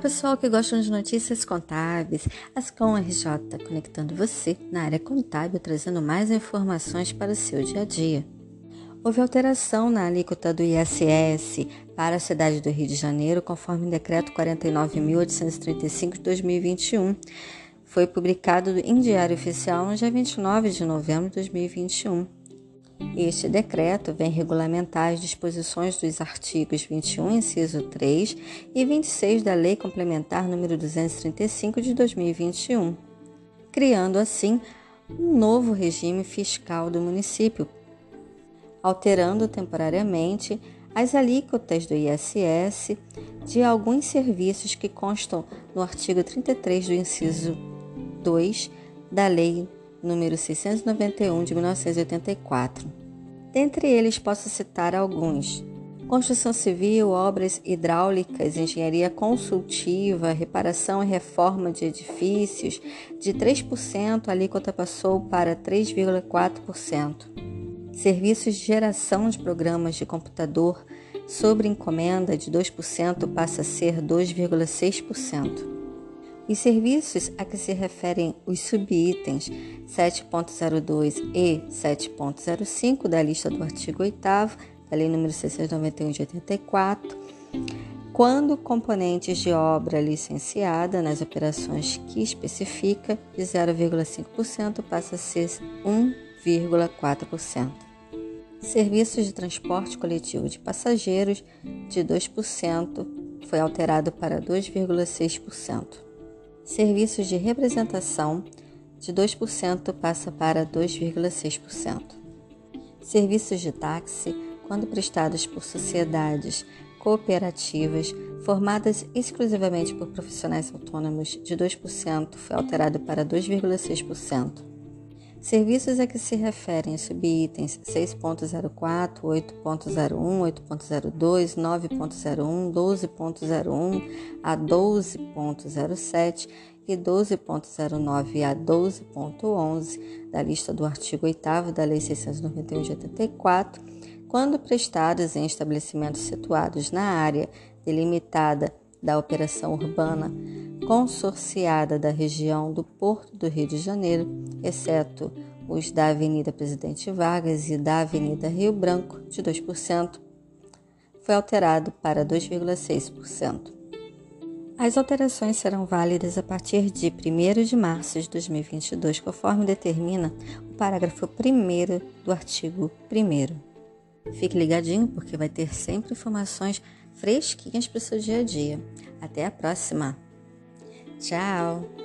pessoal que gostam de notícias contábeis, Ascom RJ conectando você na área contábil, trazendo mais informações para o seu dia a dia. Houve alteração na alíquota do ISS para a cidade do Rio de Janeiro, conforme o decreto 49.835 de 2021. Foi publicado em Diário Oficial no dia 29 de novembro de 2021. Este decreto vem regulamentar as disposições dos artigos 21, inciso 3 e 26 da Lei Complementar número 235 de 2021, criando assim um novo regime fiscal do município, alterando temporariamente as alíquotas do ISS de alguns serviços que constam no artigo 33 do inciso 2 da Lei número 691 de 1984. Dentre eles posso citar alguns: construção civil, obras hidráulicas, engenharia consultiva, reparação e reforma de edifícios, de 3% a alíquota passou para 3,4%. Serviços de geração de programas de computador sobre encomenda de 2% passa a ser 2,6%. Os serviços a que se referem os subitens 7.02 e 7.05 da lista do artigo 8 da Lei nº 691 de 84, quando componentes de obra licenciada nas operações que especifica de 0,5% passa a ser 1,4%. Serviços de transporte coletivo de passageiros de 2% foi alterado para 2,6%. Serviços de representação de 2% passa para 2,6%. Serviços de táxi, quando prestados por sociedades cooperativas formadas exclusivamente por profissionais autônomos, de 2% foi alterado para 2,6%. Serviços a que se referem os subitens 6.04, 8.01, 8.02, 9.01, 12.01 a 12.07 e 12.09 a 12.11 da lista do artigo 8 da Lei 691 de 84, quando prestados em estabelecimentos situados na área delimitada da operação urbana consorciada da região do Porto do Rio de Janeiro, exceto os da Avenida Presidente Vargas e da Avenida Rio Branco, de 2%, foi alterado para 2,6%. As alterações serão válidas a partir de 1 de março de 2022, conforme determina o parágrafo 1 do artigo 1. Fique ligadinho porque vai ter sempre informações fresquinhas para o seu dia a dia. Até a próxima! Ciao!